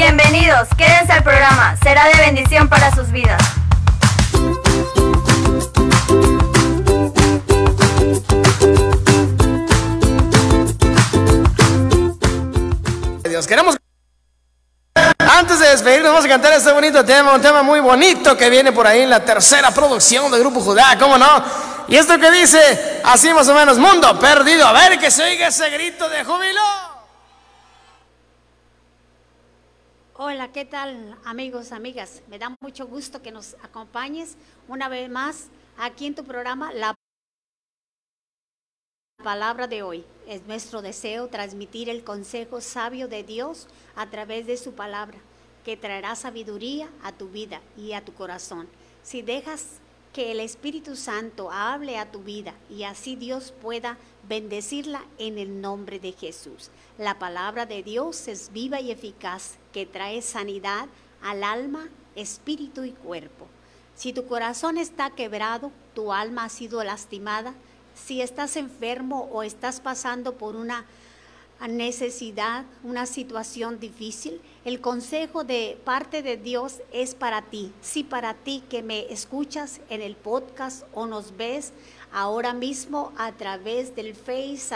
Bienvenidos, quédense al programa, será de bendición para sus vidas. Dios, queremos... Antes de despedirnos vamos a cantar este bonito tema, un tema muy bonito que viene por ahí en la tercera producción del Grupo Judá, ¿cómo no? Y esto que dice, así más o menos, mundo perdido, a ver que se oiga ese grito de júbilo. Hola, ¿qué tal amigos, amigas? Me da mucho gusto que nos acompañes una vez más aquí en tu programa La palabra de hoy. Es nuestro deseo transmitir el consejo sabio de Dios a través de su palabra, que traerá sabiduría a tu vida y a tu corazón. Si dejas que el Espíritu Santo hable a tu vida y así Dios pueda bendecirla en el nombre de Jesús. La palabra de Dios es viva y eficaz, que trae sanidad al alma, espíritu y cuerpo. Si tu corazón está quebrado, tu alma ha sido lastimada, si estás enfermo o estás pasando por una necesidad, una situación difícil, el consejo de parte de Dios es para ti. Si para ti que me escuchas en el podcast o nos ves ahora mismo a través del Face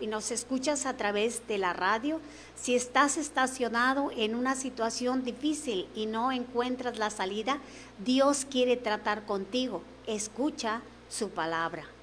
y nos escuchas a través de la radio, si estás estacionado en una situación difícil y no encuentras la salida, Dios quiere tratar contigo. Escucha su palabra.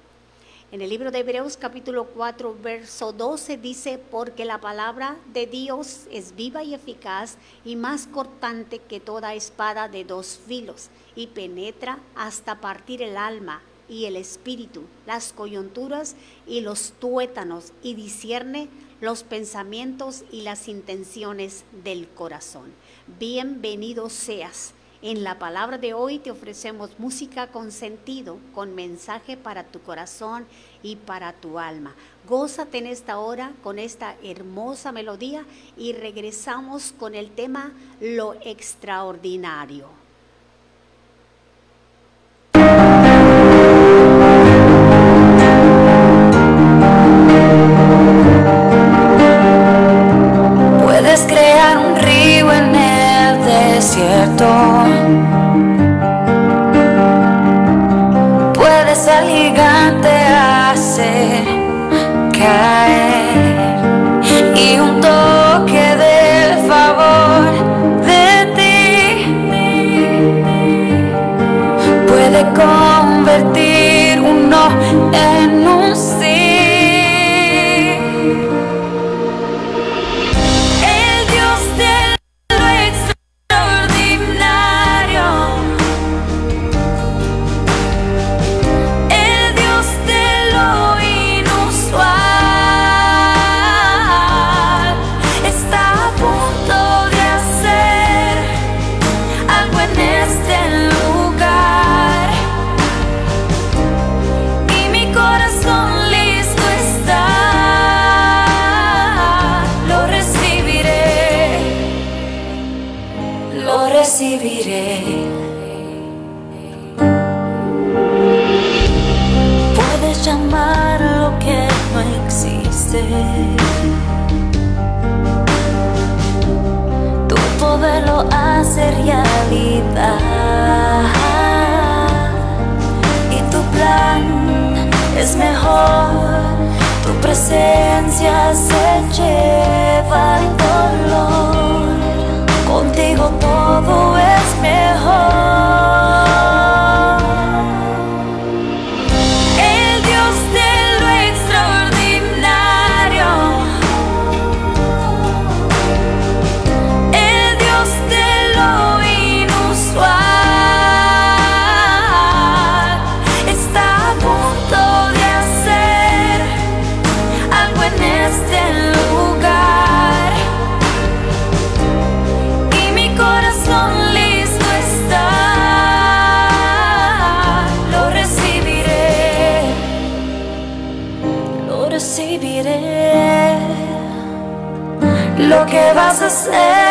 En el libro de Hebreos capítulo 4, verso 12 dice, porque la palabra de Dios es viva y eficaz y más cortante que toda espada de dos filos y penetra hasta partir el alma y el espíritu, las coyunturas y los tuétanos y discierne los pensamientos y las intenciones del corazón. Bienvenido seas en la palabra de hoy te ofrecemos música con sentido, con mensaje para tu corazón y para tu alma. Gózate en esta hora con esta hermosa melodía y regresamos con el tema Lo extraordinario. possa ser.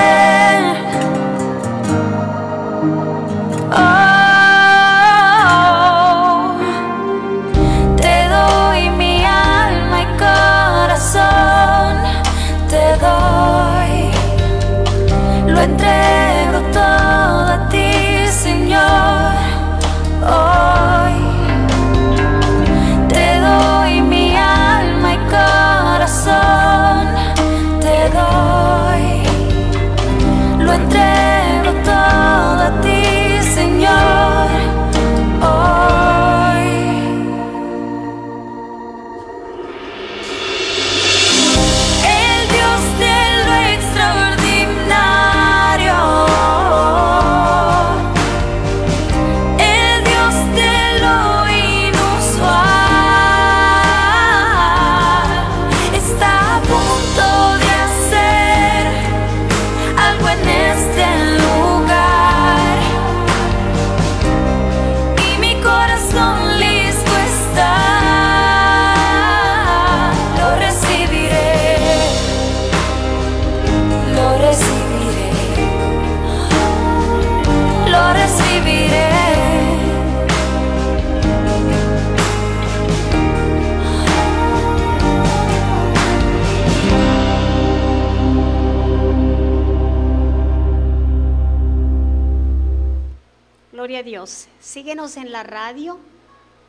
Síguenos en la radio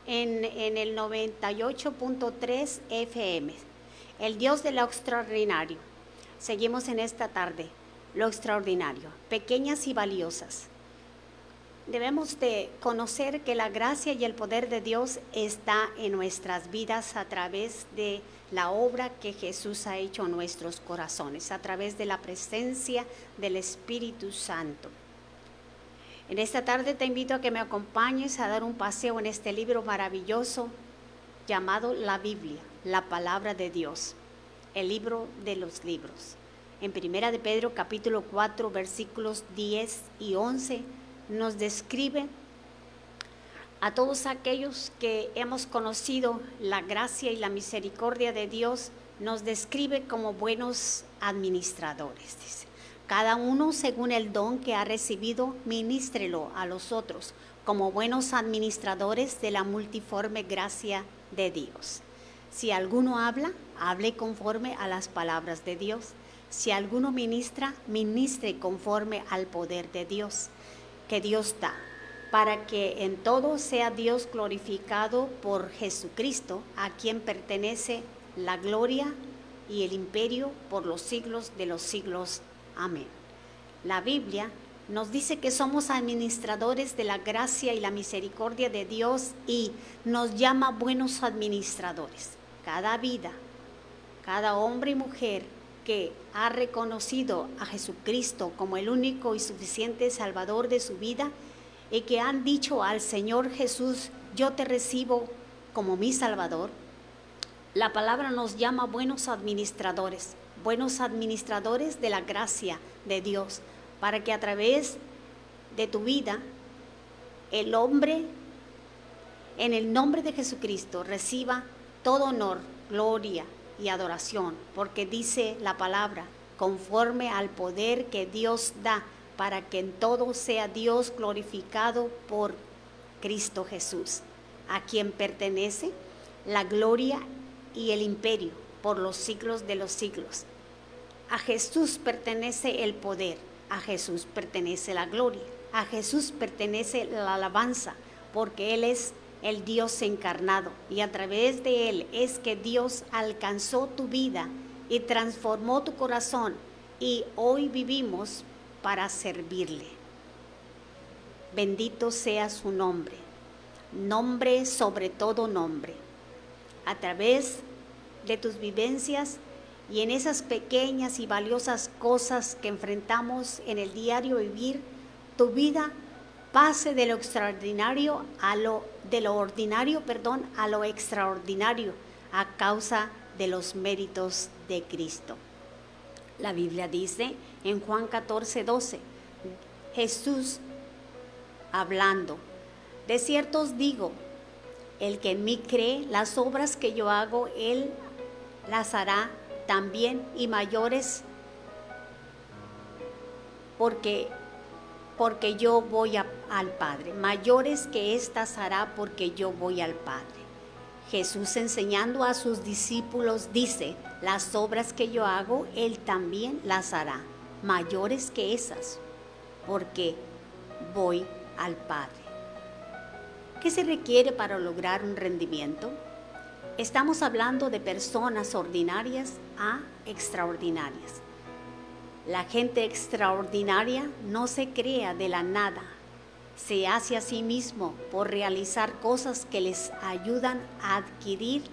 en, en el 98.3 FM. El Dios de lo extraordinario. Seguimos en esta tarde. Lo extraordinario. Pequeñas y valiosas. Debemos de conocer que la gracia y el poder de Dios está en nuestras vidas a través de la obra que Jesús ha hecho en nuestros corazones, a través de la presencia del Espíritu Santo. En esta tarde te invito a que me acompañes a dar un paseo en este libro maravilloso llamado la Biblia, la palabra de Dios, el libro de los libros. En Primera de Pedro capítulo 4 versículos 10 y 11 nos describe a todos aquellos que hemos conocido la gracia y la misericordia de Dios, nos describe como buenos administradores. Dice. Cada uno según el don que ha recibido, ministrelo a los otros como buenos administradores de la multiforme gracia de Dios. Si alguno habla, hable conforme a las palabras de Dios. Si alguno ministra, ministre conforme al poder de Dios que Dios da, para que en todo sea Dios glorificado por Jesucristo, a quien pertenece la gloria y el imperio por los siglos de los siglos. Amén. La Biblia nos dice que somos administradores de la gracia y la misericordia de Dios y nos llama buenos administradores. Cada vida, cada hombre y mujer que ha reconocido a Jesucristo como el único y suficiente Salvador de su vida y que han dicho al Señor Jesús, yo te recibo como mi Salvador, la palabra nos llama buenos administradores, buenos administradores de la gracia de Dios, para que a través de tu vida el hombre, en el nombre de Jesucristo, reciba todo honor, gloria, y adoración, porque dice la palabra, conforme al poder que Dios da, para que en todo sea Dios glorificado por Cristo Jesús, a quien pertenece la gloria y el imperio por los siglos de los siglos. A Jesús pertenece el poder, a Jesús pertenece la gloria, a Jesús pertenece la alabanza, porque Él es el Dios encarnado, y a través de Él es que Dios alcanzó tu vida y transformó tu corazón, y hoy vivimos para servirle. Bendito sea su nombre, nombre sobre todo nombre. A través de tus vivencias y en esas pequeñas y valiosas cosas que enfrentamos en el diario vivir, tu vida pase de lo extraordinario a lo de lo ordinario, perdón, a lo extraordinario a causa de los méritos de Cristo. La Biblia dice en Juan 14, 12, Jesús hablando, de cierto os digo, el que en mí cree, las obras que yo hago, él las hará también y mayores, porque porque yo voy al Padre. Mayores que éstas hará porque yo voy al Padre. Jesús enseñando a sus discípulos dice, las obras que yo hago, Él también las hará. Mayores que esas, porque voy al Padre. ¿Qué se requiere para lograr un rendimiento? Estamos hablando de personas ordinarias a extraordinarias. La gente extraordinaria no se crea de la nada, se hace a sí mismo por realizar cosas que les ayudan a adquirir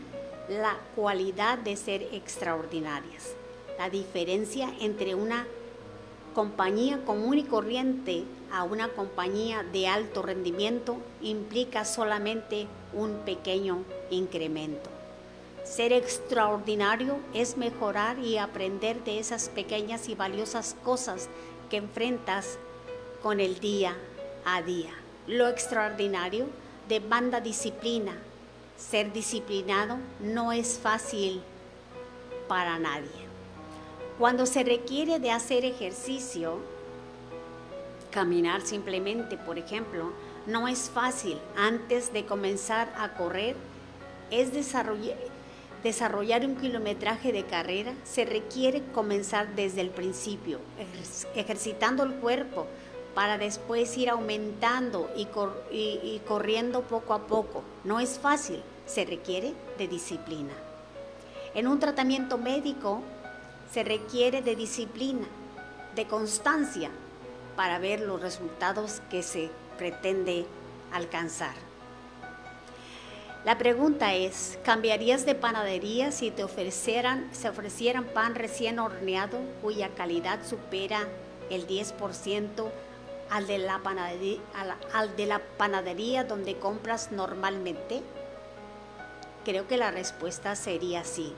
la cualidad de ser extraordinarias. La diferencia entre una compañía común y corriente a una compañía de alto rendimiento implica solamente un pequeño incremento. Ser extraordinario es mejorar y aprender de esas pequeñas y valiosas cosas que enfrentas con el día a día. Lo extraordinario demanda disciplina. Ser disciplinado no es fácil para nadie. Cuando se requiere de hacer ejercicio, caminar simplemente, por ejemplo, no es fácil. Antes de comenzar a correr, es desarrollar desarrollar un kilometraje de carrera, se requiere comenzar desde el principio, ejercitando el cuerpo para después ir aumentando y, y corriendo poco a poco. No es fácil, se requiere de disciplina. En un tratamiento médico se requiere de disciplina, de constancia para ver los resultados que se pretende alcanzar. La pregunta es, ¿cambiarías de panadería si te ofrecieran, se ofrecieran pan recién horneado cuya calidad supera el 10% al de, la panadería, al de la panadería donde compras normalmente? Creo que la respuesta sería sí.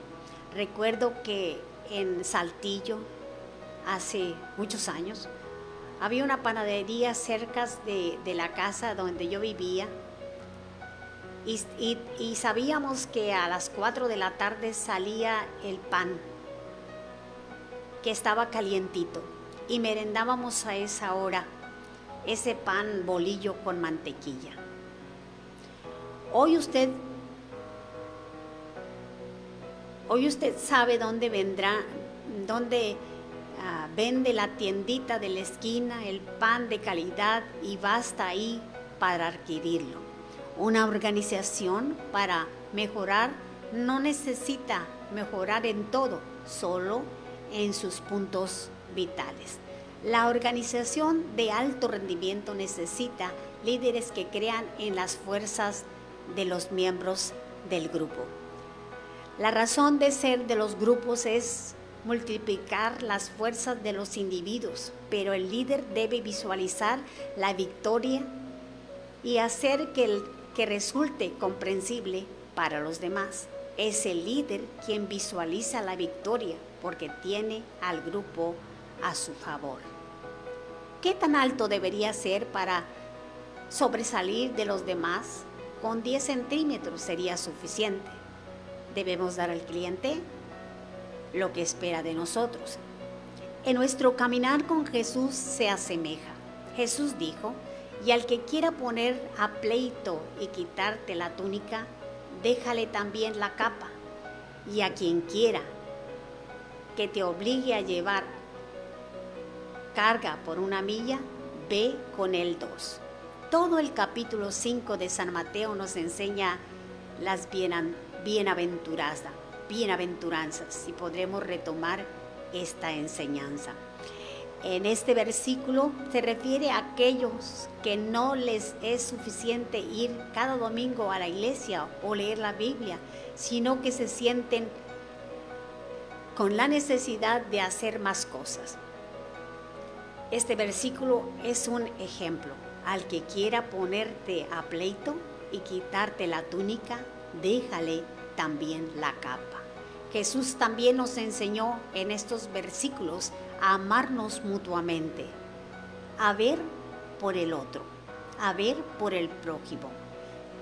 Recuerdo que en Saltillo, hace muchos años, había una panadería cerca de, la casa donde yo vivía y, sabíamos que a las 4 de la tarde salía el pan, que estaba calientito, y merendábamos a esa hora ese pan bolillo con mantequilla. Hoy usted, hoy usted sabe dónde vendrá, dónde ah, vende la tiendita de la esquina el pan de calidad y basta ahí para adquirirlo. Una organización para mejorar no necesita mejorar en todo, solo en sus puntos vitales. La organización de alto rendimiento necesita líderes que crean en las fuerzas de los miembros del grupo. La razón de ser de los grupos es multiplicar las fuerzas de los individuos, pero el líder debe visualizar la victoria y hacer que el que resulte comprensible para los demás. Es el líder quien visualiza la victoria porque tiene al grupo a su favor. ¿Qué tan alto debería ser para sobresalir de los demás? Con 10 centímetros sería suficiente. Debemos dar al cliente lo que espera de nosotros. En nuestro caminar con Jesús se asemeja. Jesús dijo, y al que quiera poner a pleito y quitarte la túnica, déjale también la capa. Y a quien quiera que te obligue a llevar carga por una milla, ve con el dos. Todo el capítulo 5 de San Mateo nos enseña las bienaventuranzas, bienaventuranzas y podremos retomar esta enseñanza. En este versículo se refiere a aquellos que no les es suficiente ir cada domingo a la iglesia o leer la Biblia, sino que se sienten con la necesidad de hacer más cosas. Este versículo es un ejemplo. Al que quiera ponerte a pleito y quitarte la túnica, déjale también la capa. Jesús también nos enseñó en estos versículos amarnos mutuamente, a ver por el otro, a ver por el prójimo.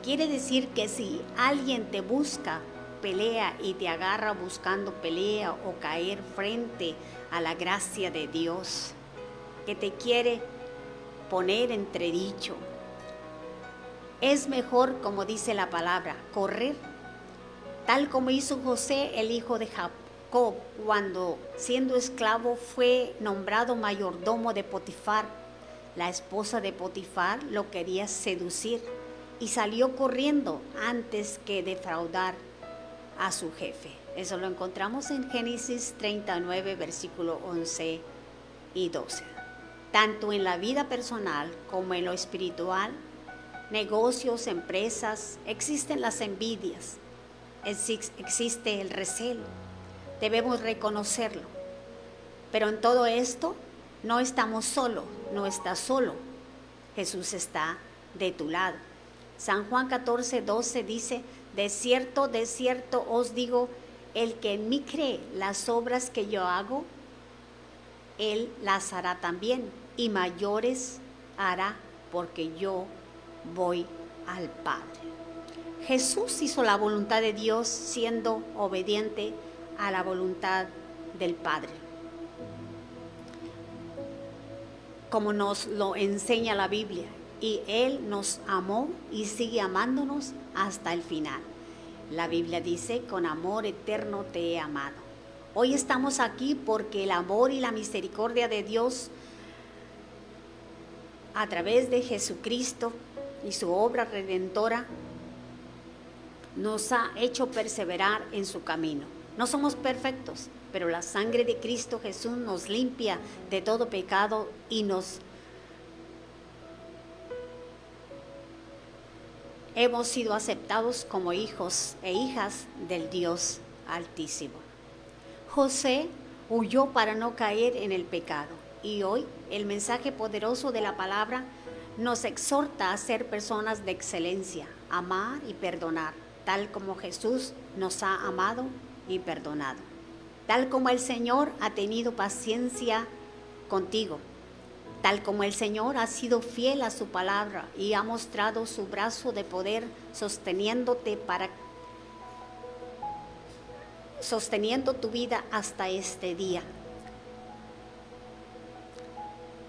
Quiere decir que si alguien te busca, pelea y te agarra buscando pelea o caer frente a la gracia de Dios, que te quiere poner entredicho, es mejor, como dice la palabra, correr tal como hizo José, el hijo de Jacob, cuando siendo esclavo fue nombrado mayordomo de Potifar. La esposa de Potifar lo quería seducir y salió corriendo antes que defraudar a su jefe. Eso lo encontramos en Génesis 39, versículo 11 y 12. Tanto en la vida personal como en lo espiritual, negocios, empresas, existen las envidias, existe el recelo. Debemos reconocerlo. Pero en todo esto no estamos solos, no estás solo. Jesús está de tu lado. San Juan 14, 12 dice, de cierto, de cierto os digo, el que en mí cree las obras que yo hago, él las hará también y mayores hará porque yo voy al Padre. Jesús hizo la voluntad de Dios siendo obediente a la voluntad del Padre. Como nos lo enseña la Biblia. Y Él nos amó y sigue amándonos hasta el final. La Biblia dice, con amor eterno te he amado. Hoy estamos aquí porque el amor y la misericordia de Dios a través de Jesucristo y su obra redentora, nos ha hecho perseverar en su camino. No somos perfectos, pero la sangre de Cristo Jesús nos limpia de todo pecado y nos hemos sido aceptados como hijos e hijas del Dios Altísimo. José huyó para no caer en el pecado y hoy el mensaje poderoso de la palabra nos exhorta a ser personas de excelencia, amar y perdonar, tal como Jesús nos ha amado y perdonado, tal como el Señor ha tenido paciencia contigo, tal como el Señor ha sido fiel a su palabra y ha mostrado su brazo de poder sosteniéndote para sosteniendo tu vida hasta este día.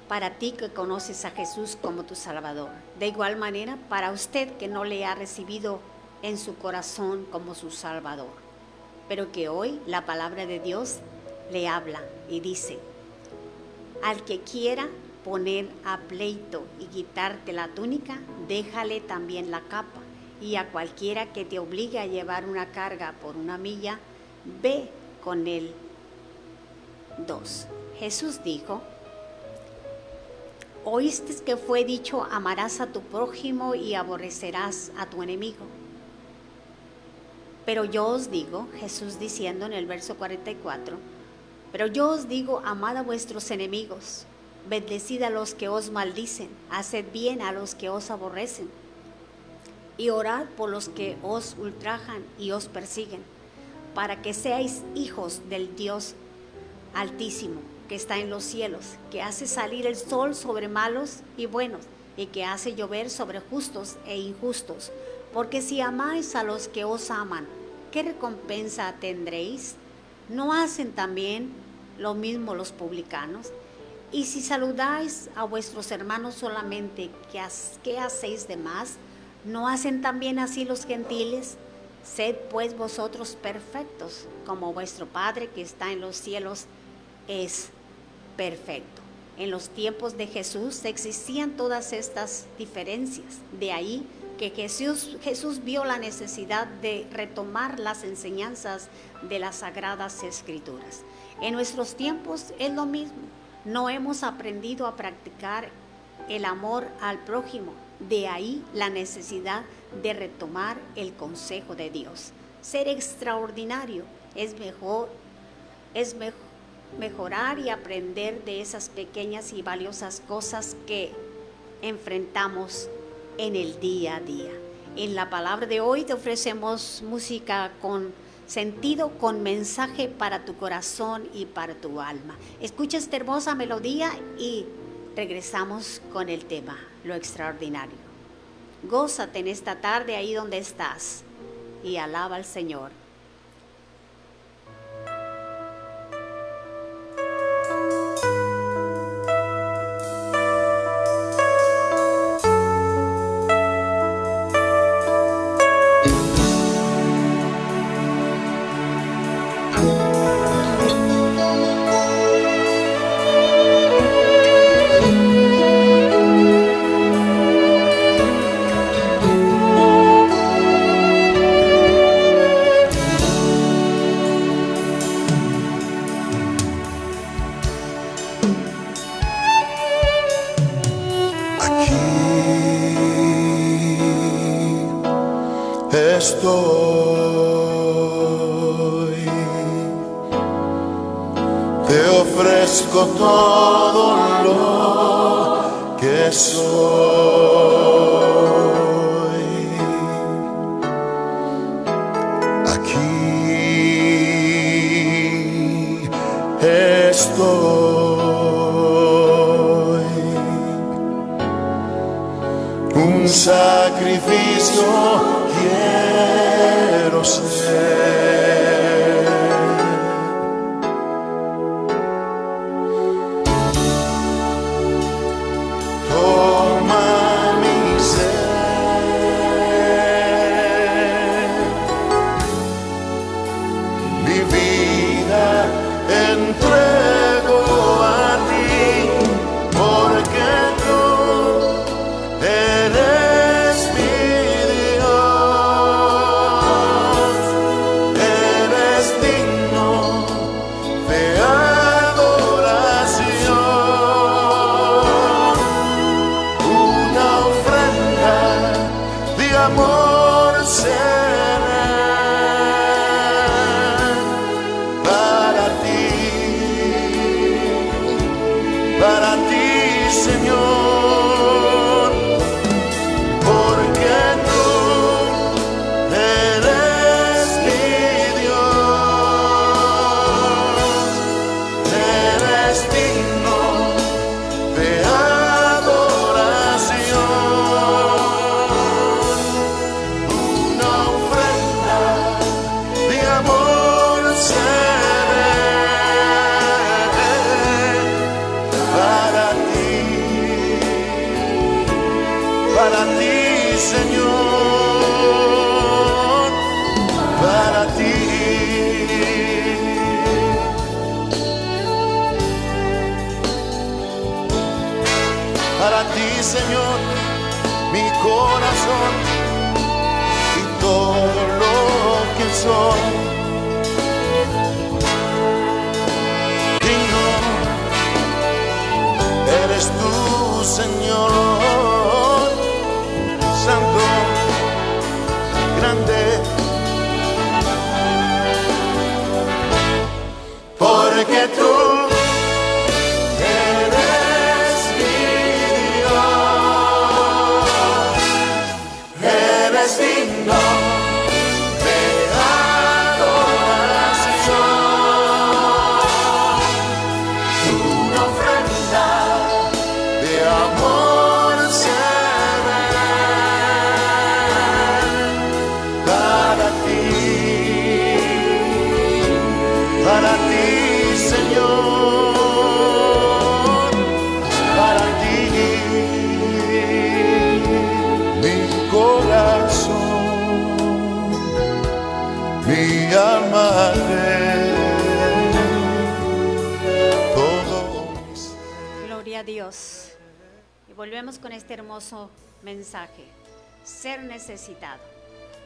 Para ti que conoces a Jesús como tu Salvador. De igual manera, para usted que no le ha recibido en su corazón como su Salvador. Pero que hoy la palabra de Dios le habla y dice, al que quiera poner a pleito y quitarte la túnica, déjale también la capa. Y a cualquiera que te obligue a llevar una carga por una milla, ve con él. 2. Jesús dijo, oíste que fue dicho, amarás a tu prójimo y aborrecerás a tu enemigo. Pero yo os digo, Jesús diciendo en el verso 44, pero yo os digo, amad a vuestros enemigos, bendecid a los que os maldicen, haced bien a los que os aborrecen, y orad por los que os ultrajan y os persiguen para que seáis hijos del Dios altísimo que está en los cielos, que hace salir el sol sobre malos y buenos, y que hace llover sobre justos e injustos. Porque si amáis a los que os aman, ¿qué recompensa tendréis? ¿No hacen también lo mismo los publicanos? Y si saludáis a vuestros hermanos solamente, ¿qué, hacéis de más? ¿No hacen también así los gentiles? Sed pues vosotros perfectos, como vuestro Padre que está en los cielos es perfecto. En los tiempos de Jesús existían todas estas diferencias. De ahí que Jesús, Jesús vio la necesidad de retomar las enseñanzas de las sagradas escrituras. En nuestros tiempos es lo mismo. No hemos aprendido a practicar el amor al prójimo. De ahí la necesidad de retomar el consejo de Dios. Ser extraordinario es mejor, es mejorar y aprender de esas pequeñas y valiosas cosas que enfrentamos en el día a día. En la palabra de hoy te ofrecemos música con sentido, con mensaje para tu corazón y para tu alma. Escucha esta hermosa melodía y regresamos con el tema, lo extraordinario. Gózate en esta tarde ahí donde estás y alaba al Señor.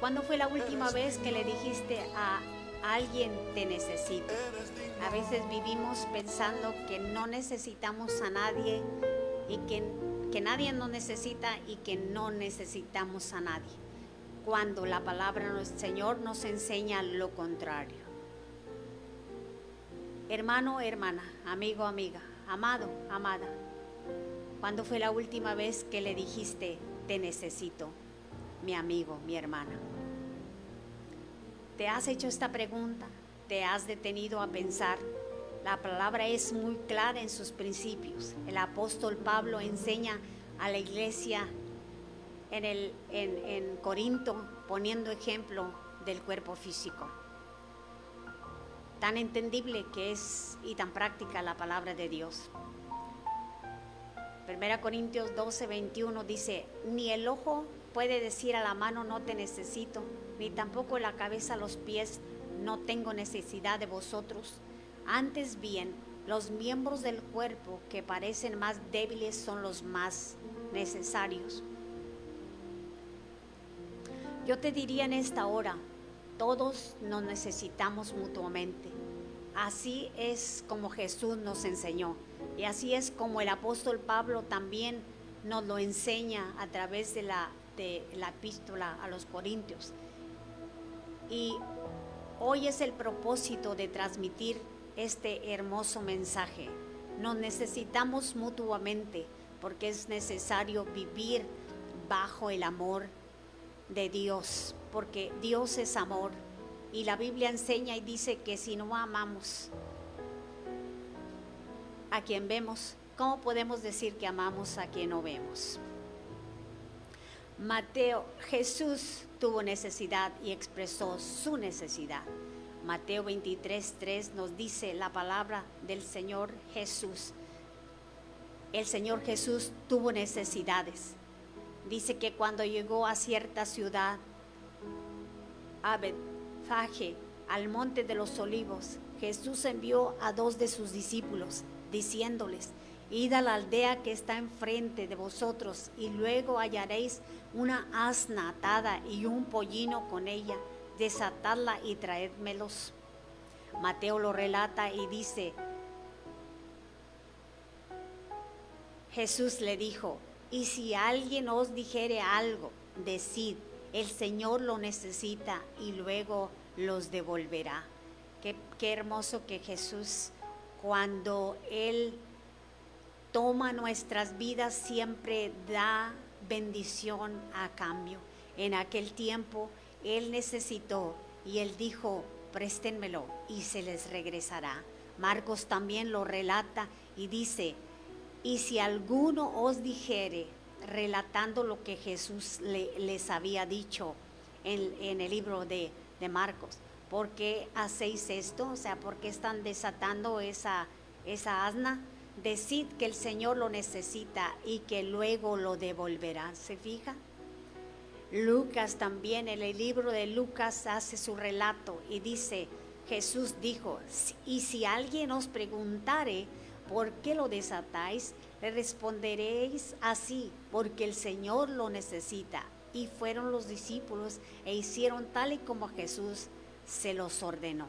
¿Cuándo fue la última vez que le dijiste a alguien te necesito? A veces vivimos pensando que no necesitamos a nadie y que, que nadie nos necesita y que no necesitamos a nadie. Cuando la palabra del Señor nos enseña lo contrario. Hermano, hermana, amigo, amiga, amado, amada. ¿Cuándo fue la última vez que le dijiste, te necesito, mi amigo, mi hermana? ¿Te has hecho esta pregunta? ¿Te has detenido a pensar? La palabra es muy clara en sus principios. El apóstol Pablo enseña a la iglesia en, el, en, en Corinto poniendo ejemplo del cuerpo físico. Tan entendible que es y tan práctica la palabra de Dios. 1 Corintios 12, 21 dice, ni el ojo puede decir a la mano no te necesito, ni tampoco la cabeza a los pies no tengo necesidad de vosotros. Antes bien, los miembros del cuerpo que parecen más débiles son los más necesarios. Yo te diría en esta hora, todos nos necesitamos mutuamente. Así es como Jesús nos enseñó. Y así es como el apóstol Pablo también nos lo enseña a través de la, de la epístola a los Corintios. Y hoy es el propósito de transmitir este hermoso mensaje. Nos necesitamos mutuamente porque es necesario vivir bajo el amor de Dios, porque Dios es amor. Y la Biblia enseña y dice que si no amamos a quien vemos, ¿cómo podemos decir que amamos a quien no vemos? Mateo, Jesús tuvo necesidad y expresó su necesidad. Mateo 23, 3 nos dice la palabra del Señor Jesús. El Señor Jesús tuvo necesidades. Dice que cuando llegó a cierta ciudad, a Betfage, al monte de los olivos, Jesús envió a dos de sus discípulos, diciéndoles, id a la aldea que está enfrente de vosotros, y luego hallaréis una asna atada y un pollino con ella, desatadla y traédmelos. Mateo lo relata y dice, Jesús le dijo, y si alguien os dijere algo, decid, el Señor lo necesita y luego los devolverá. Qué, qué hermoso que Jesús, cuando Él toma nuestras vidas, siempre da bendición a cambio. En aquel tiempo Él necesitó y Él dijo, préstenmelo y se les regresará. Marcos también lo relata y dice, y si alguno os dijere, relatando lo que Jesús le- les había dicho en, en el libro de, de Marcos, ¿por qué hacéis esto? O sea, ¿por qué están desatando esa, esa asna? Decid que el Señor lo necesita y que luego lo devolverá. ¿Se fija? Lucas también, en el libro de Lucas hace su relato y dice, Jesús dijo, y si alguien os preguntare, ¿por qué lo desatáis? Le responderéis así, porque el Señor lo necesita. Y fueron los discípulos e hicieron tal y como Jesús se los ordenó.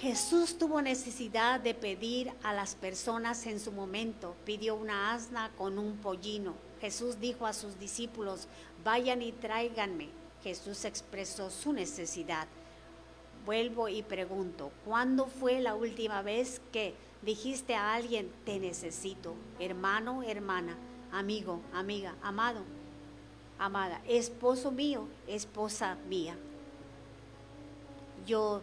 Jesús tuvo necesidad de pedir a las personas en su momento. Pidió una asna con un pollino. Jesús dijo a sus discípulos, vayan y tráiganme. Jesús expresó su necesidad. Vuelvo y pregunto, ¿cuándo fue la última vez que dijiste a alguien, te necesito? Hermano, hermana, amigo, amiga, amado, amada, esposo mío, esposa mía. Yo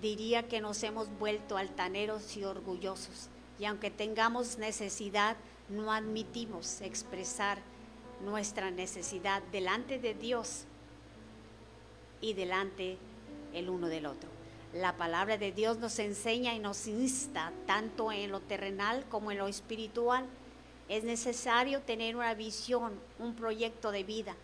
diría que nos hemos vuelto altaneros y orgullosos. Y aunque tengamos necesidad, no admitimos expresar nuestra necesidad delante de Dios y delante el uno del otro. La palabra de Dios nos enseña y nos insta tanto en lo terrenal como en lo espiritual. Es necesario tener una visión, un proyecto de vida.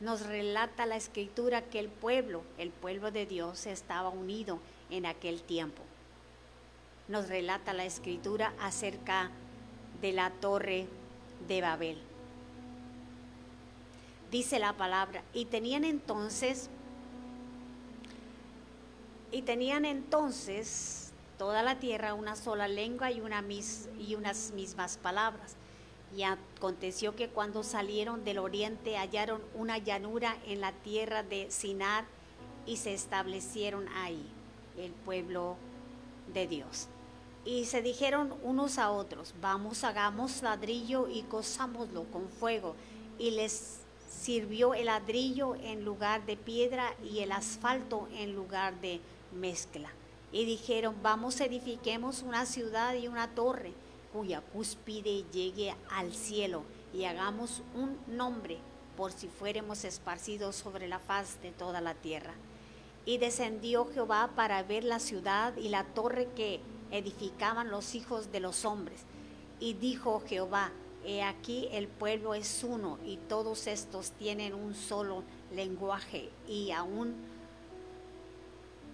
Nos relata la escritura que el pueblo, el pueblo de Dios, estaba unido en aquel tiempo. Nos relata la escritura acerca de la torre de Babel. Dice la palabra, y tenían entonces, y tenían entonces toda la tierra una sola lengua y, una y unas mismas palabras. Y aconteció que cuando salieron del oriente hallaron una llanura en la tierra de Sinar y se establecieron ahí el pueblo de Dios. Y se dijeron unos a otros, vamos, hagamos ladrillo y cosámoslo con fuego. Y les sirvió el ladrillo en lugar de piedra y el asfalto en lugar de mezcla. Y dijeron, vamos, edifiquemos una ciudad y una torre cuya cúspide llegue al cielo y hagamos un nombre por si fuéramos esparcidos sobre la faz de toda la tierra. Y descendió Jehová para ver la ciudad y la torre que edificaban los hijos de los hombres. Y dijo Jehová, he aquí el pueblo es uno y todos estos tienen un solo lenguaje y aún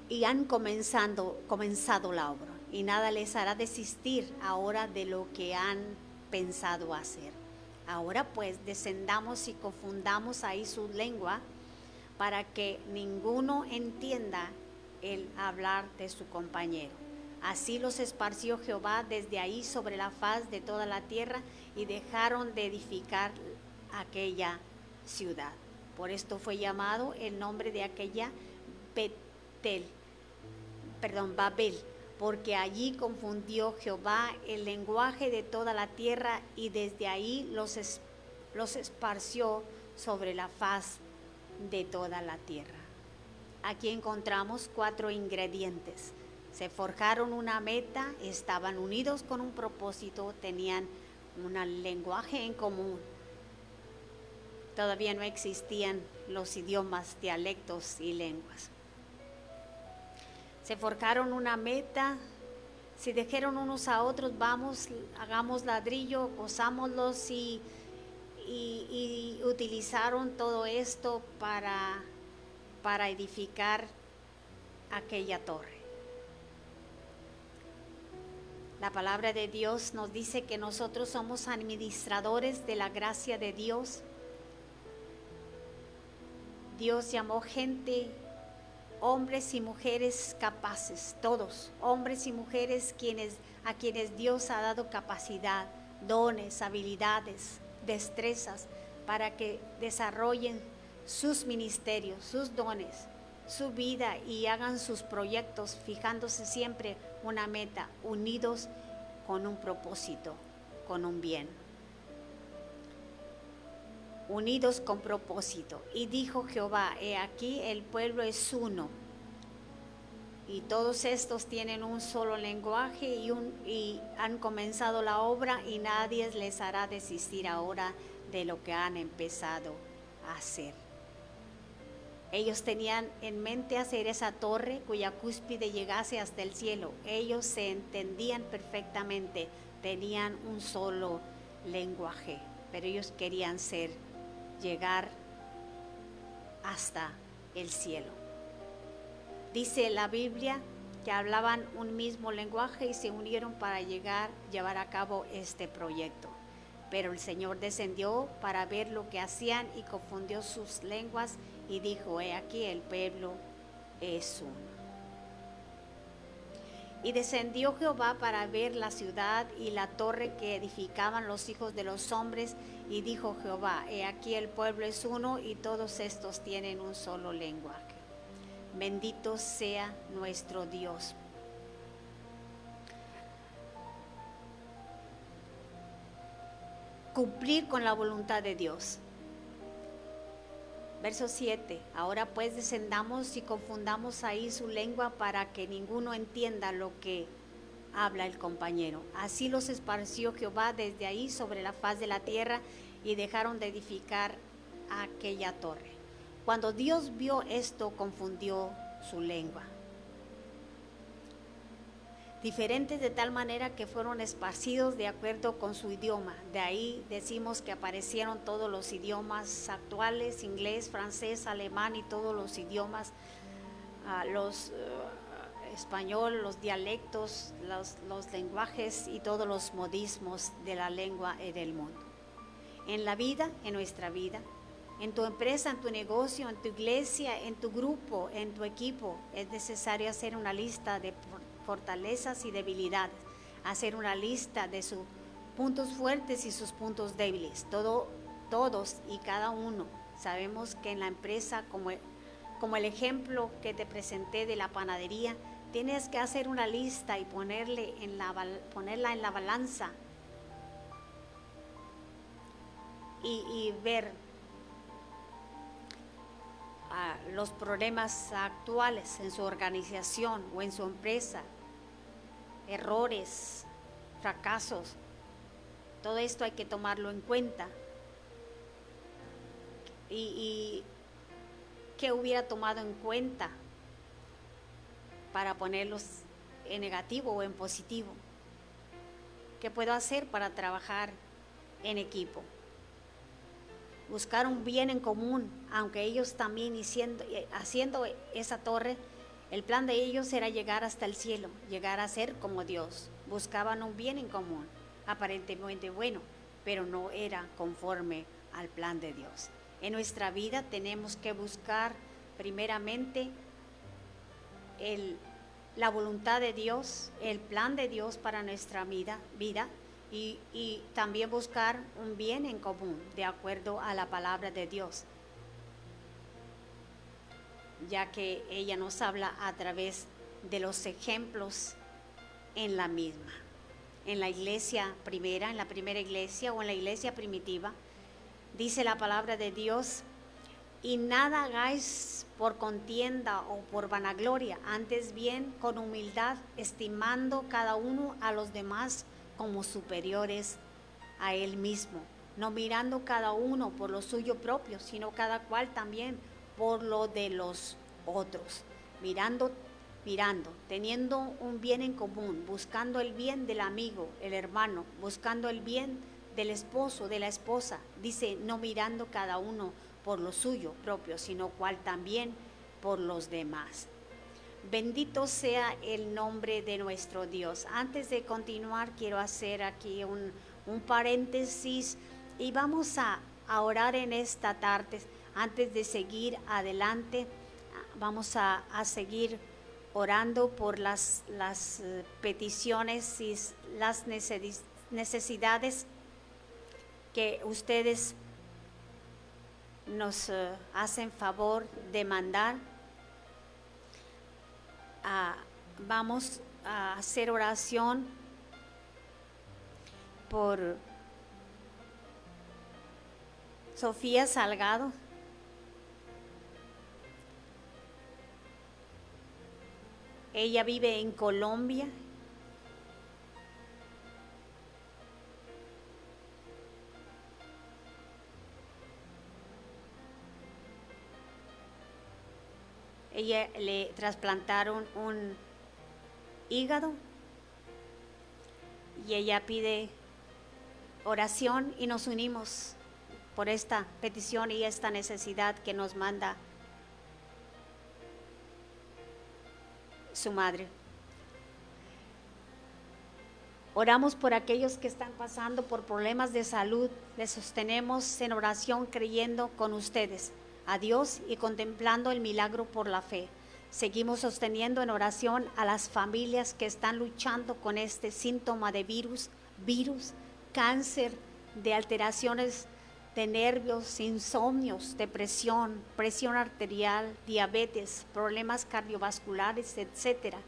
y han comenzado, comenzado la obra y nada les hará desistir ahora de lo que han pensado hacer. Ahora pues descendamos y confundamos ahí su lengua para que ninguno entienda el hablar de su compañero. Así los esparció Jehová desde ahí sobre la faz de toda la tierra y dejaron de edificar aquella ciudad. Por esto fue llamado el nombre de aquella Betel, perdón, Babel, porque allí confundió Jehová el lenguaje de toda la tierra y desde ahí los, los esparció sobre la faz de toda la tierra. Aquí encontramos cuatro ingredientes. Se forjaron una meta, estaban unidos con un propósito, tenían un lenguaje en común. Todavía no existían los idiomas, dialectos y lenguas. Se forjaron una meta, se dijeron unos a otros, vamos, hagamos ladrillo, cosámoslos y y, utilizaron todo esto para, para edificar aquella torre. La palabra de Dios nos dice que nosotros somos administradores de la gracia de Dios. Dios llamó gente, hombres y mujeres capaces, todos, hombres y mujeres quienes, a quienes Dios ha dado capacidad, dones, habilidades, destrezas para que desarrollen sus ministerios, sus dones, su vida y hagan sus proyectos fijándose siempre una meta, unidos con un propósito, con un bien. Unidos con propósito. Y dijo Jehová, he aquí el pueblo es uno y todos estos tienen un solo lenguaje y, han comenzado la obra y nadie les hará desistir ahora de lo que han empezado a hacer. Ellos tenían en mente hacer esa torre cuya cúspide llegase hasta el cielo. Ellos se entendían perfectamente, tenían un solo lenguaje, pero ellos querían ser, llegar hasta el cielo. Dice la Biblia que hablaban un mismo lenguaje y se unieron para llegar, llevar a cabo este proyecto. Pero el Señor descendió para ver lo que hacían y confundió sus lenguas y dijo, he aquí el pueblo es uno. Y descendió Jehová para ver la ciudad y la torre que edificaban los hijos de los hombres. Y dijo Jehová, he aquí el pueblo es uno y todos estos tienen un solo lenguaje. Bendito sea nuestro Dios. Cumplir con la voluntad de Dios. Verso 7. Ahora pues descendamos y confundamos ahí su lengua para que ninguno entienda lo que habla el compañero. Así los esparció Jehová desde ahí sobre la faz de la tierra y dejaron de edificar aquella torre. Cuando Dios vio esto, confundió su lengua. Diferentes de tal manera que fueron esparcidos de acuerdo con su idioma. De ahí decimos que aparecieron todos los idiomas actuales, inglés, francés, alemán y todos los idiomas, ah, los uh, español, los dialectos, los, los lenguajes y todos los modismos de la lengua y del mundo. En la vida, en nuestra vida, en tu empresa, en tu negocio, en tu iglesia, en tu grupo, en tu equipo, es necesario hacer una lista de fortalezas y debilidades, hacer una lista de sus puntos fuertes y sus puntos débiles. Todo, todos y cada uno sabemos que en la empresa, como, como el ejemplo que te presenté de la panadería, tienes que hacer una lista y ponerle ponerla en la balanza y ver los problemas actuales en su organización o en su empresa, errores, fracasos, todo esto hay que tomarlo en cuenta. Y, y qué hubiera tomado en cuenta para ponerlos en negativo o en positivo. ¿Qué puedo hacer para trabajar en equipo? Buscar un bien en común, aunque ellos también eh, haciendo esa torre, el plan de ellos era llegar hasta el cielo, llegar a ser como Dios. Buscaban un bien en común, aparentemente bueno, pero no era conforme al plan de Dios. En nuestra vida tenemos que buscar primeramente la voluntad de Dios, el plan de Dios para nuestra vida, vida y, también buscar un bien en común de acuerdo a la palabra de Dios, ya que ella nos habla a través de los ejemplos en la misma. En la iglesia primera, en la primera iglesia o en la iglesia primitiva, dice la palabra de Dios, y nada hagáis por contienda o por vanagloria, antes bien con humildad, estimando cada uno a los demás como superiores a Él mismo, no mirando cada uno por lo suyo propio, sino cada cual también por lo de los otros, mirando, mirando, teniendo un bien en común, buscando el bien del amigo, el hermano, buscando el bien del esposo, de la esposa, dice, no mirando cada uno por lo suyo propio, sino cual también por los demás. Bendito sea el nombre de nuestro Dios. Antes de continuar, quiero hacer aquí un, paréntesis y vamos a, orar en esta tarde. Antes de seguir adelante, vamos a, seguir orando por las, las eh, peticiones y las necesidades que ustedes nos eh, hacen favor de mandar vamos a hacer oración por Sofía Salgado. Ella vive en Colombia. ella le trasplantaron un hígado y ella pide oración y nos unimos por esta petición y esta necesidad que nos manda su madre. Oramos por aquellos que están pasando por problemas de salud, les sostenemos en oración creyendo con ustedes a Dios y contemplando el milagro por la fe. Seguimos sosteniendo en oración a las familias que están luchando con este síntoma de virus, virus, cáncer, de alteraciones de nervios, insomnios, depresión, presión arterial, diabetes, problemas cardiovasculares, etcétera.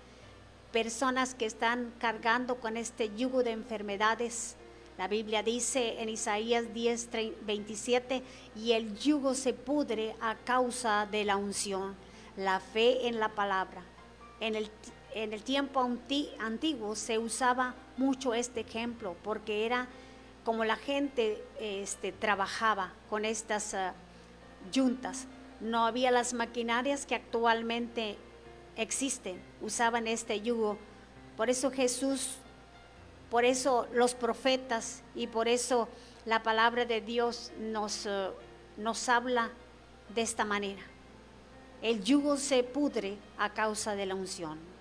Personas que están cargando con este yugo de enfermedades. La Biblia dice en Isaías 10, 27, y el yugo se pudre a causa de la unción, la fe en la palabra. En el, en el tiempo antiguo se usaba mucho este ejemplo porque era como la gente este, trabajaba con estas uh, yuntas. No había las maquinarias que actualmente existen, usaban este yugo. Por eso Jesús, por eso los profetas y por eso la palabra de Dios nos, uh, nos habla de esta manera. El yugo se pudre a causa de la unción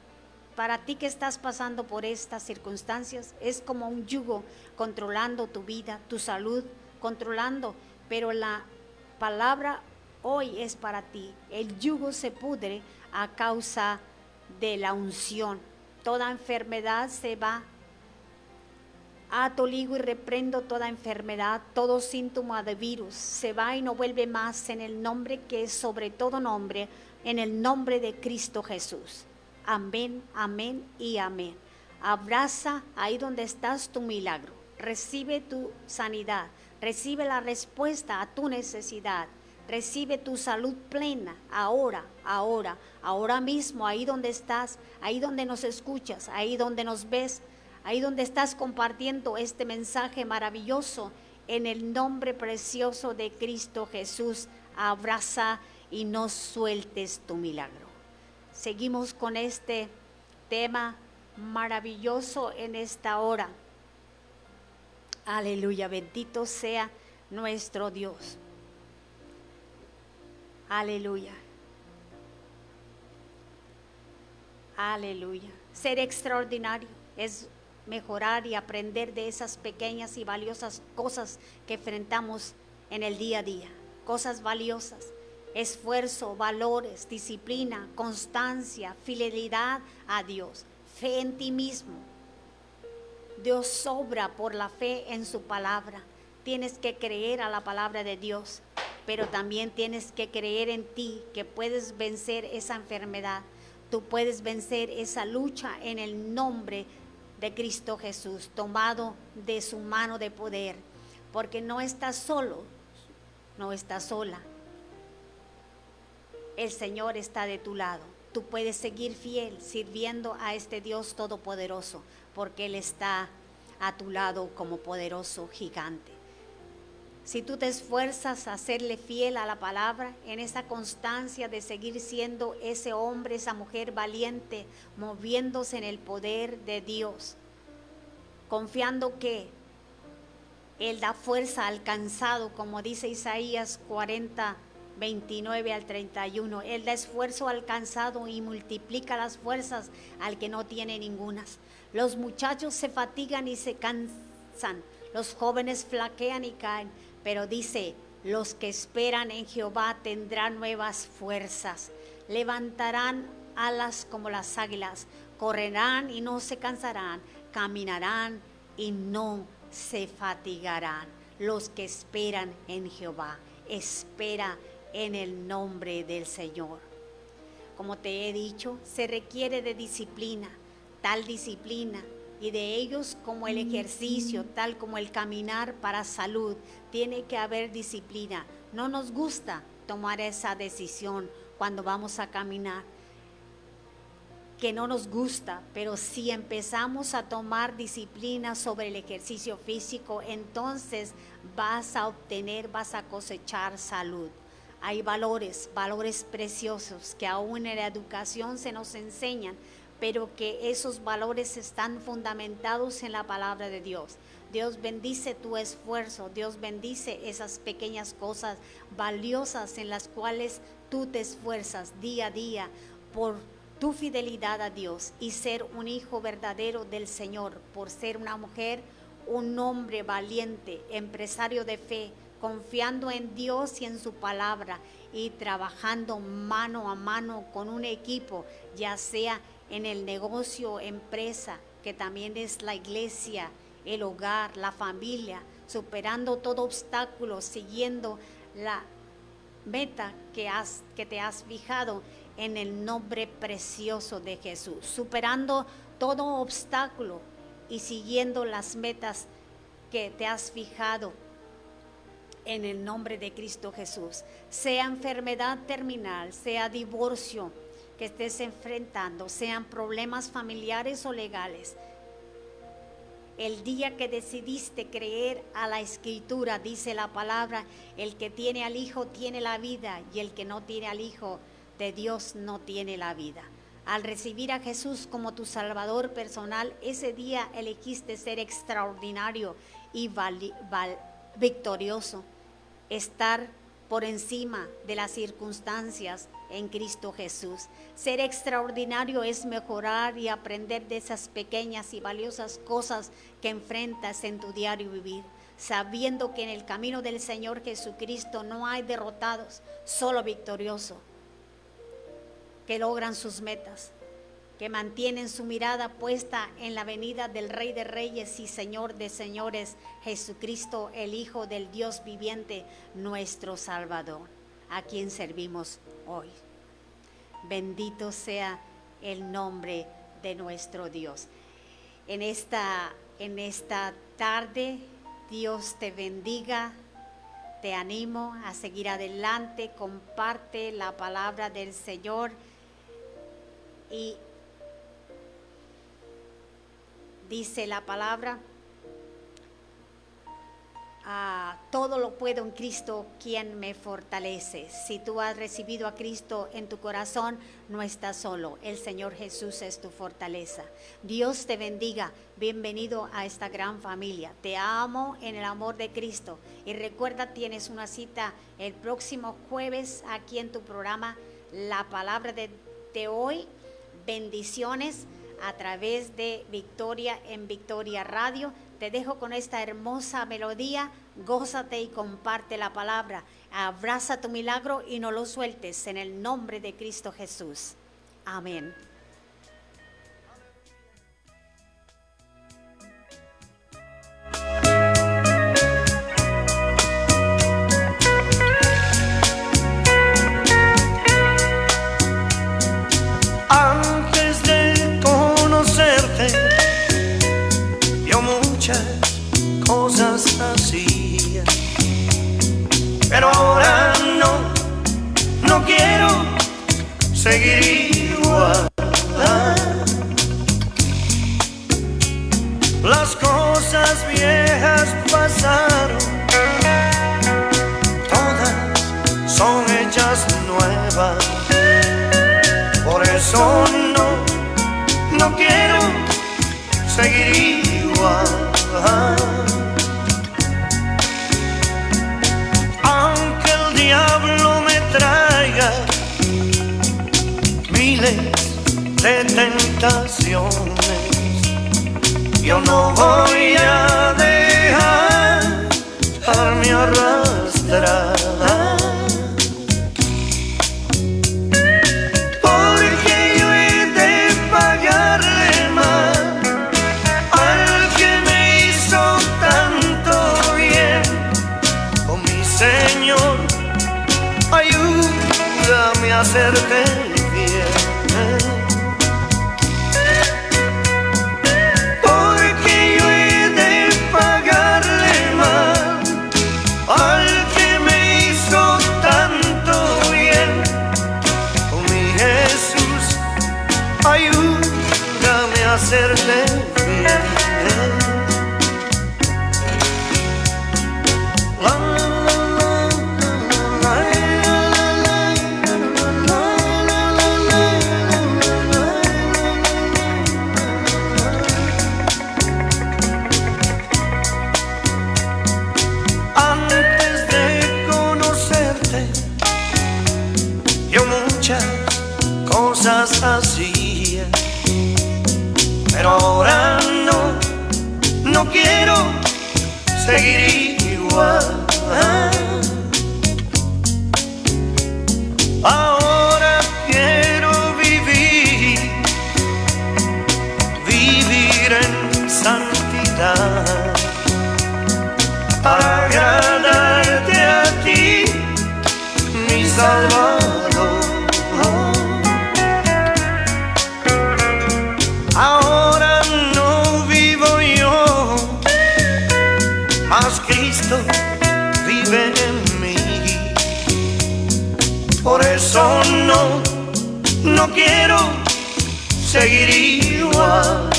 para ti que estás pasando por estas circunstancias, es como un yugo controlando tu vida, tu salud, controlando, pero la palabra hoy es para ti. El yugo se pudre a causa de la unción. Toda enfermedad se va. Ato, ligo y reprendo toda enfermedad, todo síntoma de virus. Se va y no vuelve más en el nombre que es sobre todo nombre, en el nombre de Cristo Jesús. Amén, amén y amén. Abraza ahí donde estás tu milagro. Recibe tu sanidad. Recibe la respuesta a tu necesidad. Recibe tu salud plena ahora, ahora, ahora mismo, ahí donde estás, ahí donde nos escuchas, ahí donde nos ves, ahí donde estás compartiendo este mensaje maravilloso en el nombre precioso de Cristo Jesús. Abraza y no sueltes tu milagro. Seguimos con este tema maravilloso en esta hora. Aleluya, bendito sea nuestro Dios. Aleluya. Aleluya. Ser extraordinario es mejorar y aprender de esas pequeñas y valiosas cosas que enfrentamos en el día a día. Cosas valiosas esfuerzo, valores, disciplina, constancia, fidelidad a Dios, fe en ti mismo. Dios sobra por la fe en su palabra. Tienes que creer a la palabra de Dios, pero también tienes que creer en ti que puedes vencer esa enfermedad. Tú puedes vencer esa lucha en el nombre de Cristo Jesús, tomado de su mano de poder, porque no estás solo, no estás sola el Señor está de tu lado. Tú puedes seguir fiel sirviendo a este Dios todopoderoso, porque Él está a tu lado como poderoso gigante. Si tú te esfuerzas a serle fiel a la palabra, en esa constancia de seguir siendo ese hombre, esa mujer valiente, moviéndose en el poder de Dios, confiando que Él da fuerza al cansado, como dice Isaías 40, 29 al 31. Él da esfuerzo alcanzado y multiplica las fuerzas al que no tiene ningunas. Los muchachos se fatigan y se cansan, los jóvenes flaquean y caen, pero dice, los que esperan en Jehová tendrán nuevas fuerzas, levantarán alas como las águilas, correrán y no se cansarán, caminarán y no se fatigarán. Los que esperan en Jehová, espera en el nombre del Señor. Como te he dicho, se requiere de disciplina, tal disciplina, y de ellos como el ejercicio, tal como el caminar para salud, tiene que haber disciplina. No nos gusta tomar esa decisión cuando vamos a caminar, que no nos gusta, pero si empezamos a tomar disciplina sobre el ejercicio físico, entonces vas a obtener, vas a cosechar salud. Hay valores, valores preciosos que aún en la educación se nos enseñan, pero que esos valores están fundamentados en la palabra de Dios. Dios bendice tu esfuerzo, Dios bendice esas pequeñas cosas valiosas en las cuales tú te esfuerzas día a día por tu fidelidad a Dios y ser un hijo verdadero del Señor por ser una mujer, un hombre valiente, empresario de fe, confiando en Dios y en su palabra y trabajando mano a mano con un equipo, ya sea en el negocio, empresa, que también es la iglesia, el hogar, la familia, superando todo obstáculo, siguiendo la meta que, has, que te has fijado en el nombre precioso de Jesús, superando todo obstáculo y siguiendo las metas que te has fijado en el nombre de Cristo Jesús. Sea enfermedad terminal, sea divorcio que estés enfrentando, sean problemas familiares o legales. El día que decidiste creer a la escritura, dice la palabra, el que tiene al Hijo tiene la vida y el que no tiene al Hijo de Dios no tiene la vida. Al recibir a Jesús como tu Salvador personal, ese día elegiste ser extraordinario y victorioso, estar por encima de las circunstancias en Cristo Jesús. Ser extraordinario es mejorar y aprender de esas pequeñas y valiosas cosas que enfrentas en tu diario vivir, sabiendo que en el camino del Señor Jesucristo no hay derrotados, solo victoriosos que logran sus metas, que mantienen su mirada puesta en la venida del Rey de Reyes y Señor de Señores, Jesucristo, el Hijo del Dios viviente, nuestro Salvador, a quien servimos hoy. Bendito sea el nombre de nuestro Dios. En esta, en esta tarde, Dios te bendiga. Te animo a seguir adelante, comparte la palabra del Señor y dice la palabra, todo lo puedo en Cristo quien me fortalece. Si tú has recibido a Cristo en tu corazón, no estás solo. El Señor Jesús es tu fortaleza. Dios te bendiga. Bienvenido a esta gran familia. Te amo en el amor de Cristo. Y recuerda, tienes una cita el próximo jueves aquí en tu programa, La Palabra de hoy bendiciones a través de Victoria en Victoria Radio. Te dejo con esta hermosa melodía. Gózate y comparte la palabra. Abraza tu milagro y no lo sueltes en el nombre de Cristo Jesús. Amén. Seguir igual. Las cosas viejas pasaron, todas son hechas nuevas. Por eso no, no quiero seguir igual. De tentaciones. Yo no voy a dejarme arrastrar. Pero ahora no, no quiero seguir igual. Quiero seguir igual.